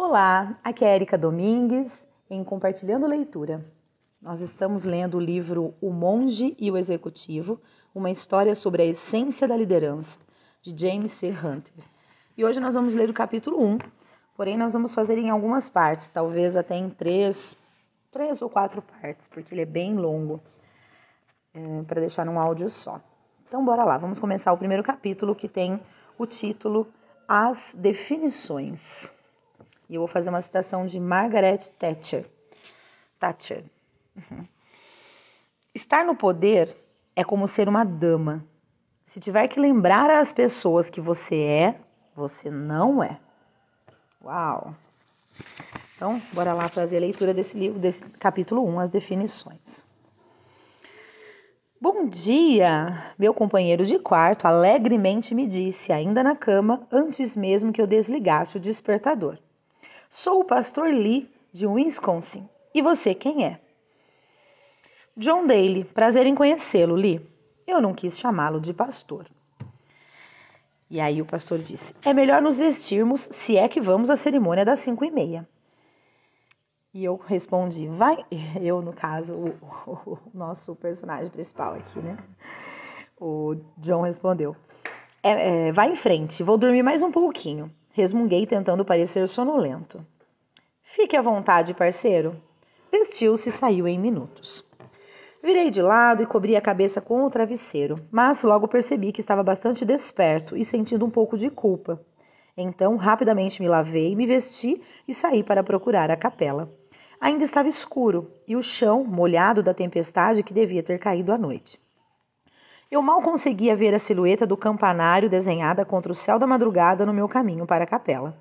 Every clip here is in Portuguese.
Olá, aqui é Erika Domingues em Compartilhando Leitura. Nós estamos lendo o livro O Monge e o Executivo, uma história sobre a essência da liderança, de James C. Hunter. E hoje nós vamos ler o capítulo 1, porém nós vamos fazer em algumas partes, talvez até em três, três ou quatro partes, porque ele é bem longo, é, para deixar num áudio só. Então bora lá, vamos começar o primeiro capítulo que tem o título As Definições. E eu vou fazer uma citação de Margaret Thatcher. Thatcher. Uhum. Estar no poder é como ser uma dama. Se tiver que lembrar às pessoas que você é, você não é. Uau! Então, bora lá fazer a leitura desse livro, desse capítulo 1, as definições. Bom dia! Meu companheiro de quarto alegremente me disse, ainda na cama, antes mesmo que eu desligasse o despertador. Sou o pastor Lee, de Wisconsin. E você quem é? John Daly. Prazer em conhecê-lo, Lee. Eu não quis chamá-lo de pastor. E aí o pastor disse: É melhor nos vestirmos se é que vamos à cerimônia das cinco e meia. E eu respondi: Vai. Eu, no caso, o, o, nosso personagem principal aqui, né? O John respondeu: é, é, Vai em frente, vou dormir mais um pouquinho. Resmunguei tentando parecer sonolento. Fique à vontade, parceiro. Vestiu-se e saiu em minutos. Virei de lado e cobri a cabeça com o travesseiro, mas logo percebi que estava bastante desperto e sentindo um pouco de culpa. Então, rapidamente me lavei, me vesti e saí para procurar a capela. Ainda estava escuro e o chão molhado da tempestade que devia ter caído à noite. Eu mal conseguia ver a silhueta do campanário desenhada contra o céu da madrugada no meu caminho para a capela.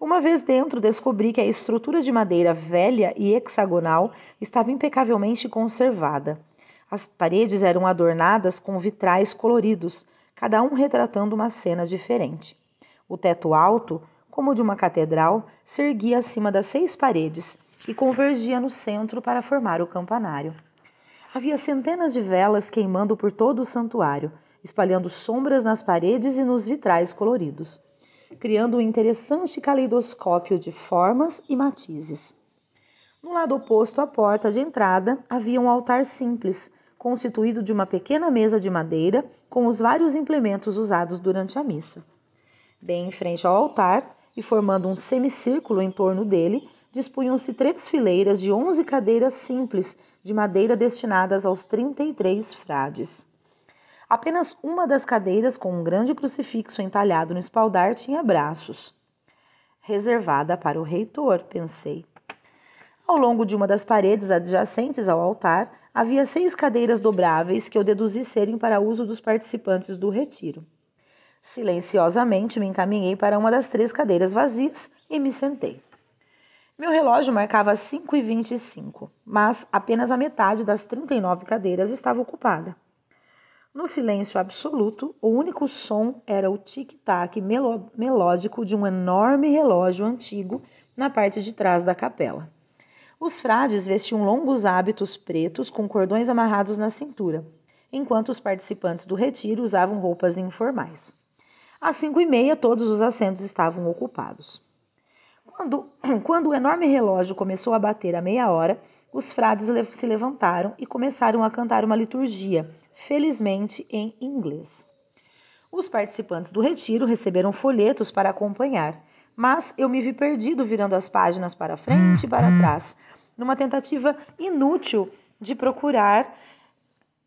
Uma vez dentro, descobri que a estrutura de madeira velha e hexagonal estava impecavelmente conservada. As paredes eram adornadas com vitrais coloridos, cada um retratando uma cena diferente. O teto alto, como o de uma catedral, se erguia acima das seis paredes e convergia no centro para formar o campanário. Havia centenas de velas queimando por todo o santuário, espalhando sombras nas paredes e nos vitrais coloridos, criando um interessante caleidoscópio de formas e matizes. No lado oposto à porta de entrada havia um altar simples, constituído de uma pequena mesa de madeira com os vários implementos usados durante a missa. Bem em frente ao altar e formando um semicírculo em torno dele, dispunham-se três fileiras de onze cadeiras simples de madeira destinadas aos trinta e três frades. Apenas uma das cadeiras, com um grande crucifixo entalhado no espaldar, tinha braços. Reservada para o reitor, pensei. Ao longo de uma das paredes adjacentes ao altar, havia seis cadeiras dobráveis que eu deduzi serem para uso dos participantes do retiro. Silenciosamente me encaminhei para uma das três cadeiras vazias e me sentei. Meu relógio marcava 5 e 25, mas apenas a metade das 39 cadeiras estava ocupada. No silêncio absoluto, o único som era o tic-tac melódico de um enorme relógio antigo na parte de trás da capela. Os frades vestiam longos hábitos pretos com cordões amarrados na cintura, enquanto os participantes do retiro usavam roupas informais. Às cinco e meia, todos os assentos estavam ocupados. Quando, quando o enorme relógio começou a bater a meia hora, os frades se levantaram e começaram a cantar uma liturgia, felizmente em inglês. Os participantes do retiro receberam folhetos para acompanhar, mas eu me vi perdido virando as páginas para frente e para trás, numa tentativa inútil de procurar.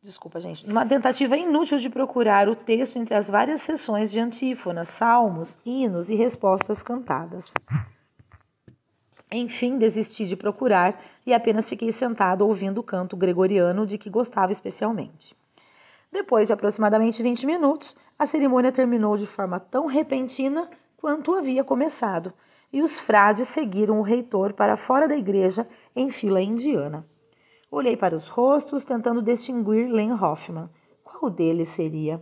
Desculpa, gente. Numa tentativa inútil de procurar o texto entre as várias sessões de antífonas, salmos, hinos e respostas cantadas. Enfim, desisti de procurar e apenas fiquei sentado ouvindo o canto gregoriano de que gostava especialmente. Depois de aproximadamente 20 minutos, a cerimônia terminou de forma tão repentina quanto havia começado, e os frades seguiram o reitor para fora da igreja em fila indiana. Olhei para os rostos, tentando distinguir Len Hoffman. Qual deles seria?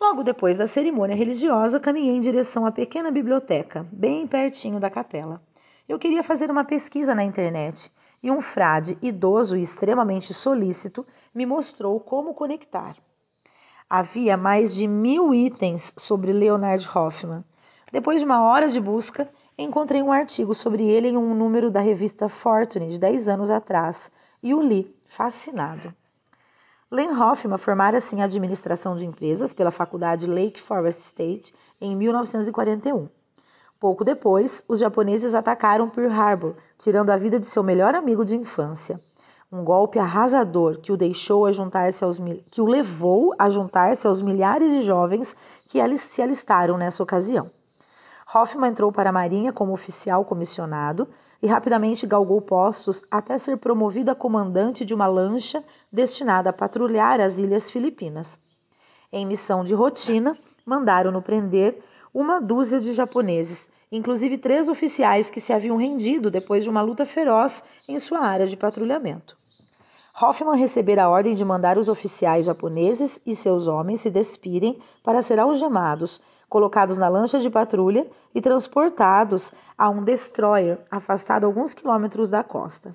Logo depois da cerimônia religiosa, caminhei em direção à pequena biblioteca, bem pertinho da capela. Eu queria fazer uma pesquisa na internet e um frade idoso e extremamente solícito me mostrou como conectar. Havia mais de mil itens sobre Leonard Hoffman. Depois de uma hora de busca, encontrei um artigo sobre ele em um número da revista Fortune de 10 anos atrás e o li, fascinado. Len Hoffman formara-se em administração de empresas pela Faculdade Lake Forest State em 1941. Pouco depois, os japoneses atacaram Pearl Harbor, tirando a vida de seu melhor amigo de infância. Um golpe arrasador que o deixou a juntar-se aos que o levou a juntar-se aos milhares de jovens que se alistaram nessa ocasião. Hoffman entrou para a Marinha como oficial comissionado e rapidamente galgou postos até ser promovido a comandante de uma lancha destinada a patrulhar as ilhas Filipinas. Em missão de rotina, mandaram-no prender uma dúzia de japoneses, inclusive três oficiais que se haviam rendido depois de uma luta feroz em sua área de patrulhamento. Hoffman recebera a ordem de mandar os oficiais japoneses e seus homens se despirem para ser algemados, colocados na lancha de patrulha e transportados a um destroyer afastado alguns quilômetros da costa.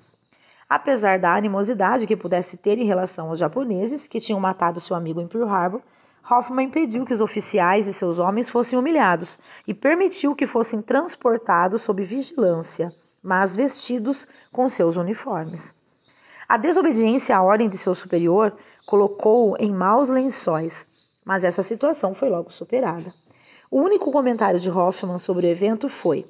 Apesar da animosidade que pudesse ter em relação aos japoneses que tinham matado seu amigo em Pearl Harbor, Hoffman impediu que os oficiais e seus homens fossem humilhados e permitiu que fossem transportados sob vigilância, mas vestidos com seus uniformes. A desobediência à ordem de seu superior colocou-o em maus lençóis, mas essa situação foi logo superada. O único comentário de Hoffman sobre o evento foi: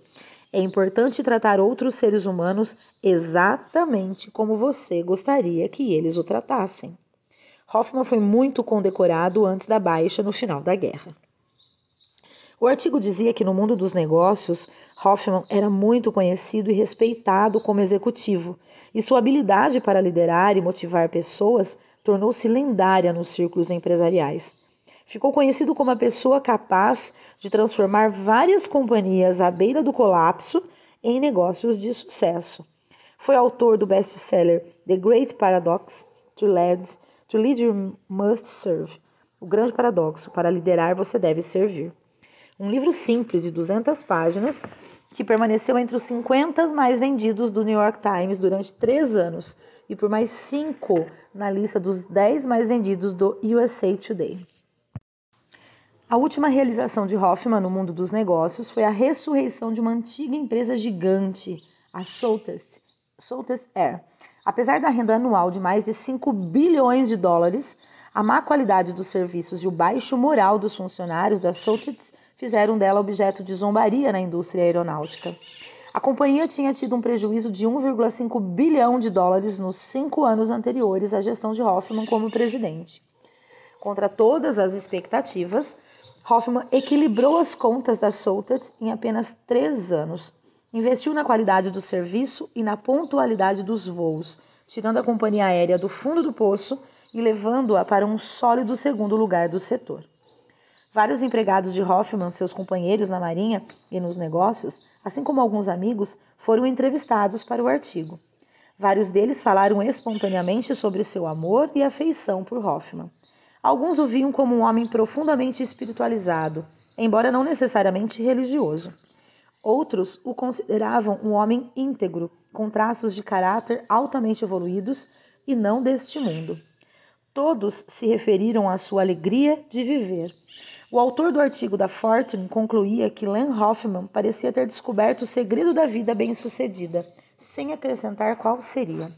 é importante tratar outros seres humanos exatamente como você gostaria que eles o tratassem. Hoffman foi muito condecorado antes da baixa no final da guerra. O artigo dizia que no mundo dos negócios, Hoffman era muito conhecido e respeitado como executivo, e sua habilidade para liderar e motivar pessoas tornou-se lendária nos círculos empresariais. Ficou conhecido como a pessoa capaz de transformar várias companhias à beira do colapso em negócios de sucesso. Foi autor do best-seller The Great Paradox to Lead, to lead You Must Serve. O Grande Paradoxo: Para liderar você deve servir. Um livro simples de 200 páginas que permaneceu entre os 50 mais vendidos do New York Times durante três anos e por mais cinco na lista dos 10 mais vendidos do USA Today. A última realização de Hoffman no mundo dos negócios foi a ressurreição de uma antiga empresa gigante, a Soltes, Soltes Air. Apesar da renda anual de mais de 5 bilhões de dólares, a má qualidade dos serviços e o baixo moral dos funcionários da Soltes fizeram dela objeto de zombaria na indústria aeronáutica. A companhia tinha tido um prejuízo de 1,5 bilhão de dólares nos cinco anos anteriores à gestão de Hoffman como presidente. Contra todas as expectativas, Hoffman equilibrou as contas das soltas em apenas três anos. Investiu na qualidade do serviço e na pontualidade dos voos, tirando a companhia aérea do fundo do poço e levando-a para um sólido segundo lugar do setor. Vários empregados de Hoffman, seus companheiros na Marinha e nos negócios, assim como alguns amigos, foram entrevistados para o artigo. Vários deles falaram espontaneamente sobre seu amor e afeição por Hoffman. Alguns o viam como um homem profundamente espiritualizado, embora não necessariamente religioso. Outros o consideravam um homem íntegro, com traços de caráter altamente evoluídos e não deste mundo. Todos se referiram à sua alegria de viver. O autor do artigo da Fortune concluía que Len Hoffman parecia ter descoberto o segredo da vida bem-sucedida, sem acrescentar qual seria.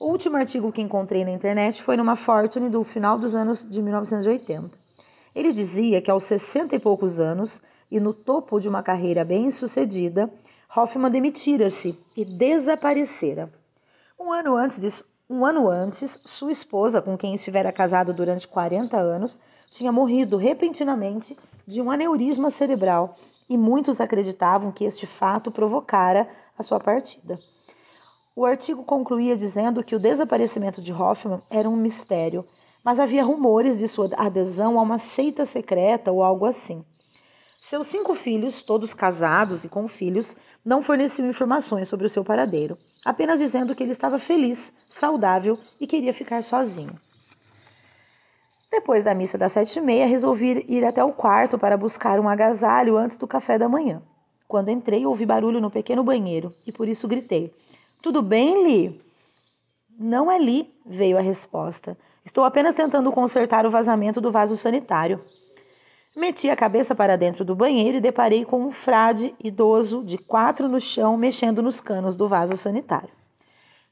O último artigo que encontrei na internet foi numa Fortune do final dos anos de 1980. Ele dizia que aos 60 e poucos anos, e no topo de uma carreira bem-sucedida, Hoffman demitira-se e desaparecera. Um ano antes de, um ano antes, sua esposa, com quem estivera casado durante 40 anos, tinha morrido repentinamente de um aneurisma cerebral e muitos acreditavam que este fato provocara a sua partida. O artigo concluía dizendo que o desaparecimento de Hoffman era um mistério, mas havia rumores de sua adesão a uma seita secreta ou algo assim. Seus cinco filhos, todos casados e com filhos, não forneciam informações sobre o seu paradeiro, apenas dizendo que ele estava feliz, saudável e queria ficar sozinho. Depois da missa das sete e meia, resolvi ir até o quarto para buscar um agasalho antes do café da manhã. Quando entrei, ouvi barulho no pequeno banheiro e por isso gritei: tudo bem, Li? Não é Li, veio a resposta. Estou apenas tentando consertar o vazamento do vaso sanitário. Meti a cabeça para dentro do banheiro e deparei com um frade idoso de quatro no chão mexendo nos canos do vaso sanitário.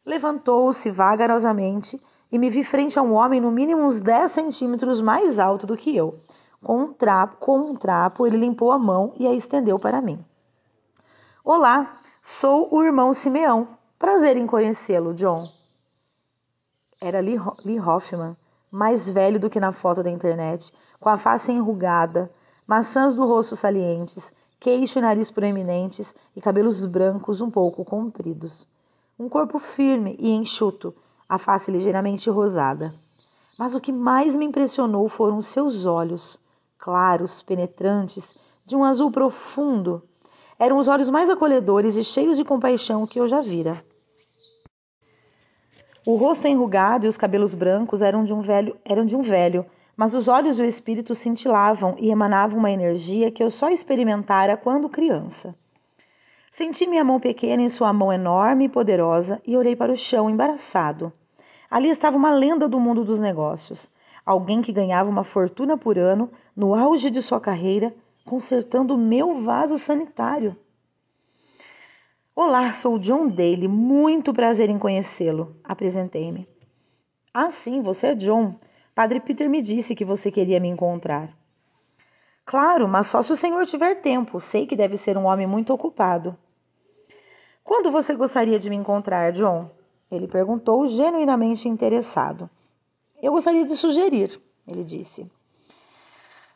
Levantou-se vagarosamente e me vi frente a um homem no mínimo uns 10 centímetros mais alto do que eu. Com um trapo, com um trapo, ele limpou a mão e a estendeu para mim. Olá, sou o irmão Simeão. Prazer em conhecê-lo, John. Era Lee Hoffman, mais velho do que na foto da internet, com a face enrugada, maçãs do rosto salientes, queixo e nariz proeminentes e cabelos brancos um pouco compridos. Um corpo firme e enxuto, a face ligeiramente rosada. Mas o que mais me impressionou foram seus olhos, claros, penetrantes, de um azul profundo. Eram os olhos mais acolhedores e cheios de compaixão que eu já vira. O rosto enrugado e os cabelos brancos eram de um velho, eram de um velho, mas os olhos e o espírito cintilavam e emanavam uma energia que eu só experimentara quando criança. Senti minha mão pequena em sua mão enorme e poderosa e olhei para o chão embaraçado. Ali estava uma lenda do mundo dos negócios, alguém que ganhava uma fortuna por ano no auge de sua carreira, consertando o meu vaso sanitário. Olá, sou John Daly, muito prazer em conhecê-lo. Apresentei-me. Ah, sim, você é John. Padre Peter me disse que você queria me encontrar. Claro, mas só se o senhor tiver tempo. Sei que deve ser um homem muito ocupado. Quando você gostaria de me encontrar, John? Ele perguntou, genuinamente interessado. Eu gostaria de sugerir, ele disse.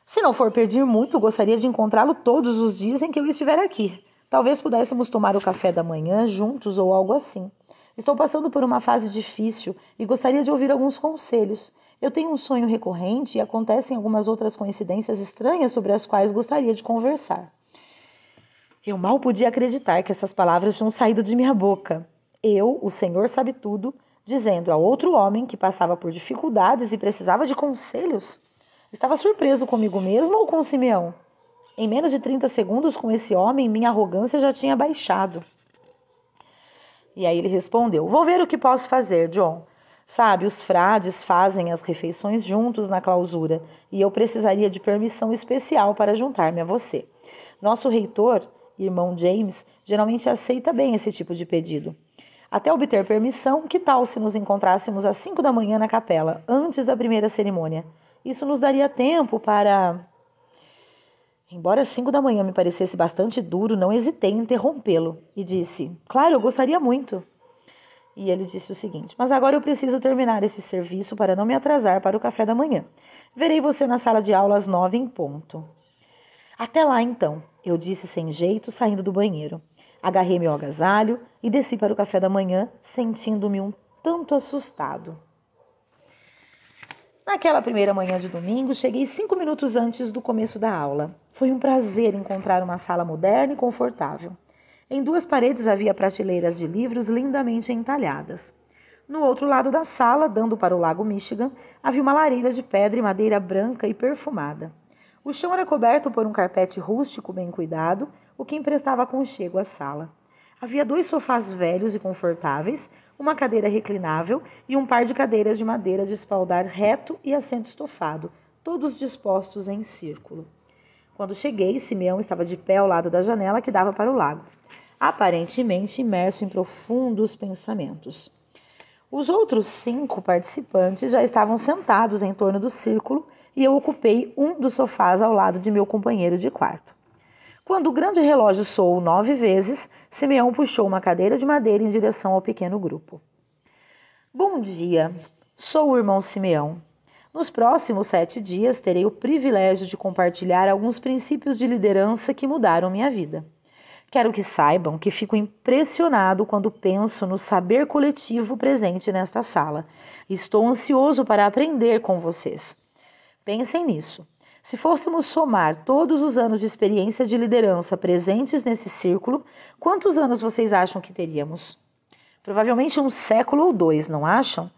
Se não for pedir muito, gostaria de encontrá-lo todos os dias em que eu estiver aqui. Talvez pudéssemos tomar o café da manhã juntos ou algo assim. Estou passando por uma fase difícil e gostaria de ouvir alguns conselhos. Eu tenho um sonho recorrente e acontecem algumas outras coincidências estranhas sobre as quais gostaria de conversar. Eu mal podia acreditar que essas palavras tinham saído de minha boca. Eu, o Senhor sabe tudo, dizendo a outro homem que passava por dificuldades e precisava de conselhos. Estava surpreso comigo mesmo ou com Simeão? Em menos de 30 segundos com esse homem, minha arrogância já tinha baixado. E aí ele respondeu: Vou ver o que posso fazer, John. Sabe, os frades fazem as refeições juntos na clausura e eu precisaria de permissão especial para juntar-me a você. Nosso reitor, irmão James, geralmente aceita bem esse tipo de pedido. Até obter permissão, que tal se nos encontrássemos às cinco da manhã na capela, antes da primeira cerimônia? Isso nos daria tempo para. Embora cinco da manhã me parecesse bastante duro, não hesitei em interrompê-lo e disse: Claro, eu gostaria muito. E ele disse o seguinte: Mas agora eu preciso terminar esse serviço para não me atrasar para o café da manhã. Verei você na sala de aula às nove em ponto. Até lá então, eu disse sem jeito, saindo do banheiro. Agarrei meu agasalho e desci para o café da manhã, sentindo-me um tanto assustado. Naquela primeira manhã de domingo, cheguei cinco minutos antes do começo da aula. Foi um prazer encontrar uma sala moderna e confortável. Em duas paredes havia prateleiras de livros lindamente entalhadas. No outro lado da sala, dando para o lago Michigan, havia uma lareira de pedra e madeira branca e perfumada. O chão era coberto por um carpete rústico bem cuidado, o que emprestava aconchego à sala. Havia dois sofás velhos e confortáveis, uma cadeira reclinável e um par de cadeiras de madeira de espaldar reto e assento estofado, todos dispostos em círculo. Quando cheguei, Simeão estava de pé ao lado da janela que dava para o lago, aparentemente imerso em profundos pensamentos. Os outros cinco participantes já estavam sentados em torno do círculo e eu ocupei um dos sofás ao lado de meu companheiro de quarto. Quando o grande relógio soou nove vezes, Simeão puxou uma cadeira de madeira em direção ao pequeno grupo. Bom dia, sou o irmão Simeão. Nos próximos sete dias terei o privilégio de compartilhar alguns princípios de liderança que mudaram minha vida. Quero que saibam que fico impressionado quando penso no saber coletivo presente nesta sala. Estou ansioso para aprender com vocês. Pensem nisso. Se fôssemos somar todos os anos de experiência de liderança presentes nesse círculo, quantos anos vocês acham que teríamos? Provavelmente um século ou dois, não acham?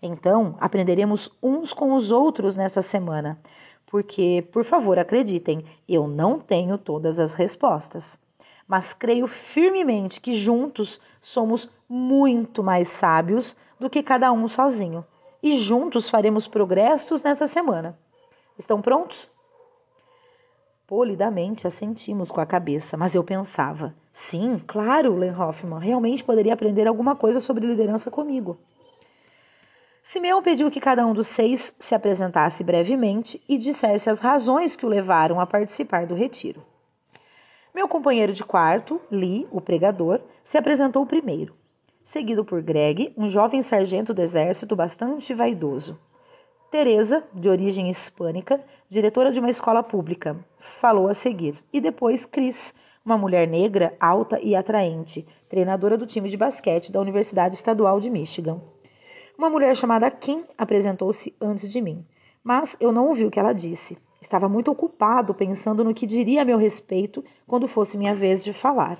Então, aprenderemos uns com os outros nessa semana, porque, por favor, acreditem, eu não tenho todas as respostas. Mas creio firmemente que juntos somos muito mais sábios do que cada um sozinho. E juntos faremos progressos nessa semana. Estão prontos? Polidamente assentimos com a cabeça, mas eu pensava: sim, claro, Len Hoffman realmente poderia aprender alguma coisa sobre liderança comigo. Simeão pediu que cada um dos seis se apresentasse brevemente e dissesse as razões que o levaram a participar do retiro. Meu companheiro de quarto, Lee, o pregador, se apresentou primeiro, seguido por Greg, um jovem sargento do exército bastante vaidoso. Teresa, de origem hispânica, diretora de uma escola pública, falou a seguir, e depois Cris, uma mulher negra, alta e atraente, treinadora do time de basquete da Universidade Estadual de Michigan. Uma mulher chamada Kim apresentou-se antes de mim, mas eu não ouvi o que ela disse. Estava muito ocupado pensando no que diria a meu respeito quando fosse minha vez de falar.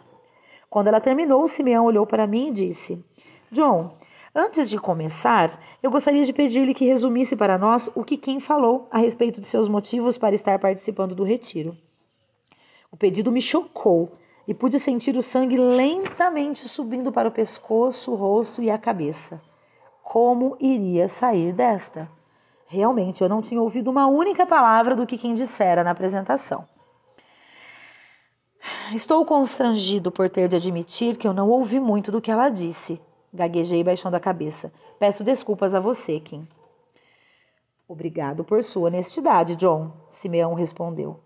Quando ela terminou, Simeão olhou para mim e disse: John, antes de começar, eu gostaria de pedir-lhe que resumisse para nós o que Kim falou a respeito de seus motivos para estar participando do retiro. O pedido me chocou e pude sentir o sangue lentamente subindo para o pescoço, o rosto e a cabeça como iria sair desta. Realmente, eu não tinha ouvido uma única palavra do que quem dissera na apresentação. Estou constrangido por ter de admitir que eu não ouvi muito do que ela disse. Gaguejei baixando a cabeça. Peço desculpas a você, Kim. Obrigado por sua honestidade, John, Simeão respondeu.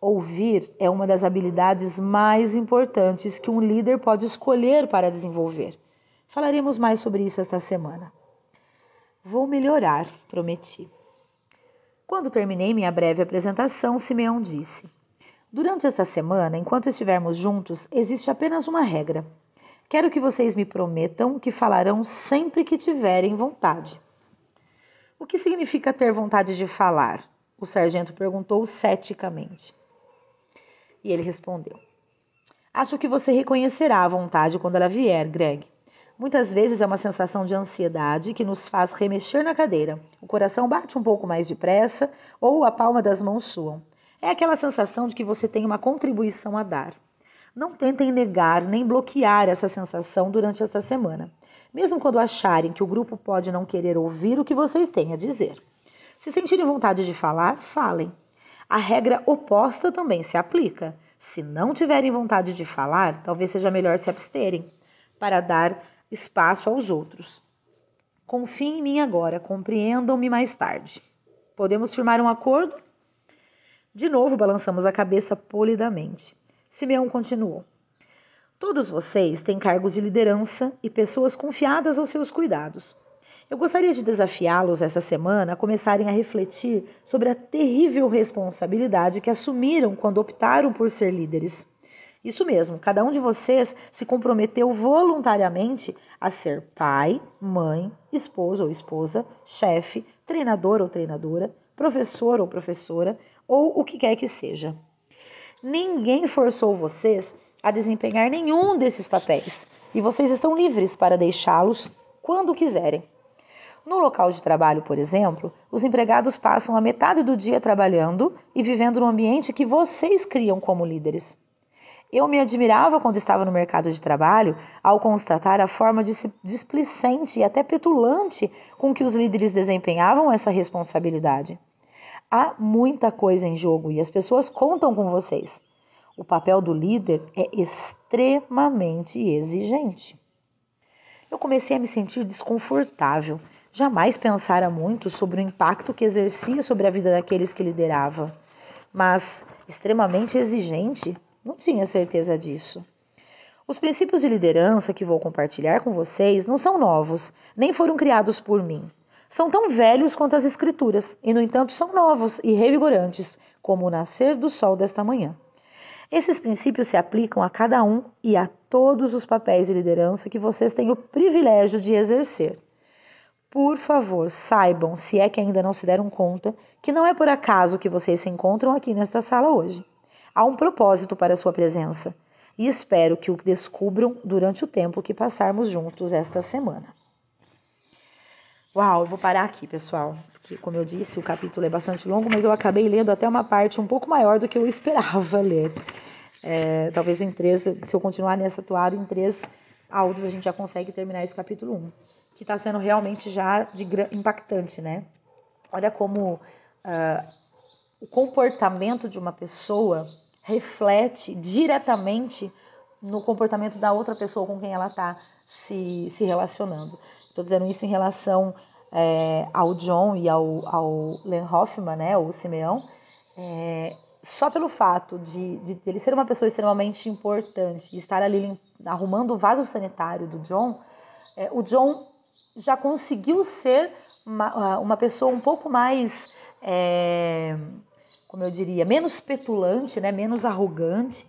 Ouvir é uma das habilidades mais importantes que um líder pode escolher para desenvolver. Falaremos mais sobre isso esta semana. Vou melhorar, prometi. Quando terminei minha breve apresentação, Simeão disse: Durante essa semana, enquanto estivermos juntos, existe apenas uma regra. Quero que vocês me prometam que falarão sempre que tiverem vontade. O que significa ter vontade de falar? O sargento perguntou ceticamente. E ele respondeu: Acho que você reconhecerá a vontade quando ela vier, Greg. Muitas vezes é uma sensação de ansiedade que nos faz remexer na cadeira. O coração bate um pouco mais depressa ou a palma das mãos suam. É aquela sensação de que você tem uma contribuição a dar. Não tentem negar nem bloquear essa sensação durante essa semana, mesmo quando acharem que o grupo pode não querer ouvir o que vocês têm a dizer. Se sentirem vontade de falar, falem. A regra oposta também se aplica. Se não tiverem vontade de falar, talvez seja melhor se absterem, para dar espaço aos outros. Confiem em mim agora, compreendam-me mais tarde. Podemos firmar um acordo? De novo balançamos a cabeça polidamente. Simeão continuou. Todos vocês têm cargos de liderança e pessoas confiadas aos seus cuidados. Eu gostaria de desafiá-los essa semana a começarem a refletir sobre a terrível responsabilidade que assumiram quando optaram por ser líderes. Isso mesmo, cada um de vocês se comprometeu voluntariamente a ser pai, mãe, esposo ou esposa, chefe, treinador ou treinadora, professor ou professora, ou o que quer que seja. Ninguém forçou vocês a desempenhar nenhum desses papéis e vocês estão livres para deixá-los quando quiserem. No local de trabalho, por exemplo, os empregados passam a metade do dia trabalhando e vivendo no ambiente que vocês criam como líderes. Eu me admirava quando estava no mercado de trabalho ao constatar a forma displicente e até petulante com que os líderes desempenhavam essa responsabilidade. Há muita coisa em jogo e as pessoas contam com vocês. O papel do líder é extremamente exigente. Eu comecei a me sentir desconfortável. Jamais pensara muito sobre o impacto que exercia sobre a vida daqueles que liderava. Mas extremamente exigente não tinha certeza disso. Os princípios de liderança que vou compartilhar com vocês não são novos, nem foram criados por mim. São tão velhos quanto as Escrituras, e no entanto são novos e revigorantes, como o nascer do sol desta manhã. Esses princípios se aplicam a cada um e a todos os papéis de liderança que vocês têm o privilégio de exercer. Por favor, saibam, se é que ainda não se deram conta, que não é por acaso que vocês se encontram aqui nesta sala hoje. Há um propósito para a sua presença e espero que o descubram durante o tempo que passarmos juntos esta semana. Uau, eu vou parar aqui, pessoal, porque, como eu disse, o capítulo é bastante longo, mas eu acabei lendo até uma parte um pouco maior do que eu esperava ler. É, talvez em três, se eu continuar nessa toada, em três áudios a gente já consegue terminar esse capítulo 1, que está sendo realmente já de, impactante, né? Olha como uh, o comportamento de uma pessoa reflete diretamente no comportamento da outra pessoa com quem ela está se, se relacionando. Estou dizendo isso em relação é, ao John e ao, ao Len Hoffman, né, o Simeão, é, só pelo fato de, de ele ser uma pessoa extremamente importante e estar ali arrumando o vaso sanitário do John, é, o John já conseguiu ser uma, uma pessoa um pouco mais, é, como eu diria, menos petulante, né, menos arrogante,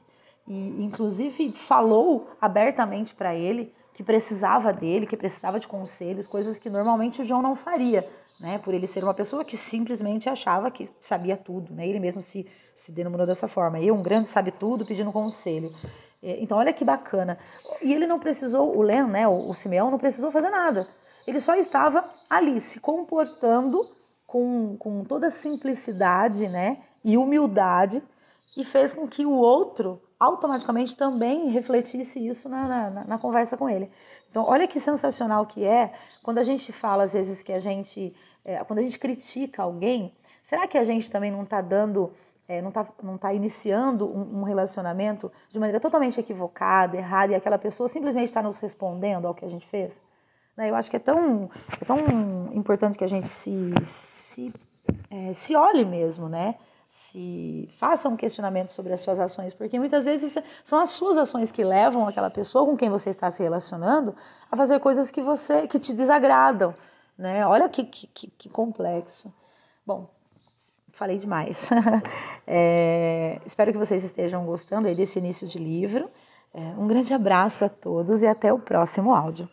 e inclusive falou abertamente para ele que precisava dele, que precisava de conselhos, coisas que normalmente o João não faria, né? Por ele ser uma pessoa que simplesmente achava que sabia tudo, né? Ele mesmo se, se denominou dessa forma. Eu, um grande sabe tudo, pedindo conselho. É, então, olha que bacana. E ele não precisou, o Len, né, o, o Simeão, não precisou fazer nada. Ele só estava ali, se comportando com, com toda simplicidade, né? E humildade, e fez com que o outro automaticamente também refletisse isso na, na, na, conversa com ele. Então, olha que sensacional que é quando a gente fala, às vezes, que a gente. É, quando a gente critica alguém, será que a gente também não está dando. É, não está não tá iniciando um, um, relacionamento de maneira totalmente equivocada, errada, e aquela pessoa simplesmente está nos respondendo ao que a gente fez? Né? Eu acho que é tão, é tão importante que a gente se, se, é, se olhe mesmo, né? Se faça um questionamento sobre as suas ações, porque muitas vezes são as suas ações que levam aquela pessoa com quem você está se relacionando a fazer coisas que você que te desagradam, né? Olha que, que, que complexo. Bom, falei demais. é, espero que vocês estejam gostando aí desse início de livro. É, um grande abraço a todos e até o próximo áudio.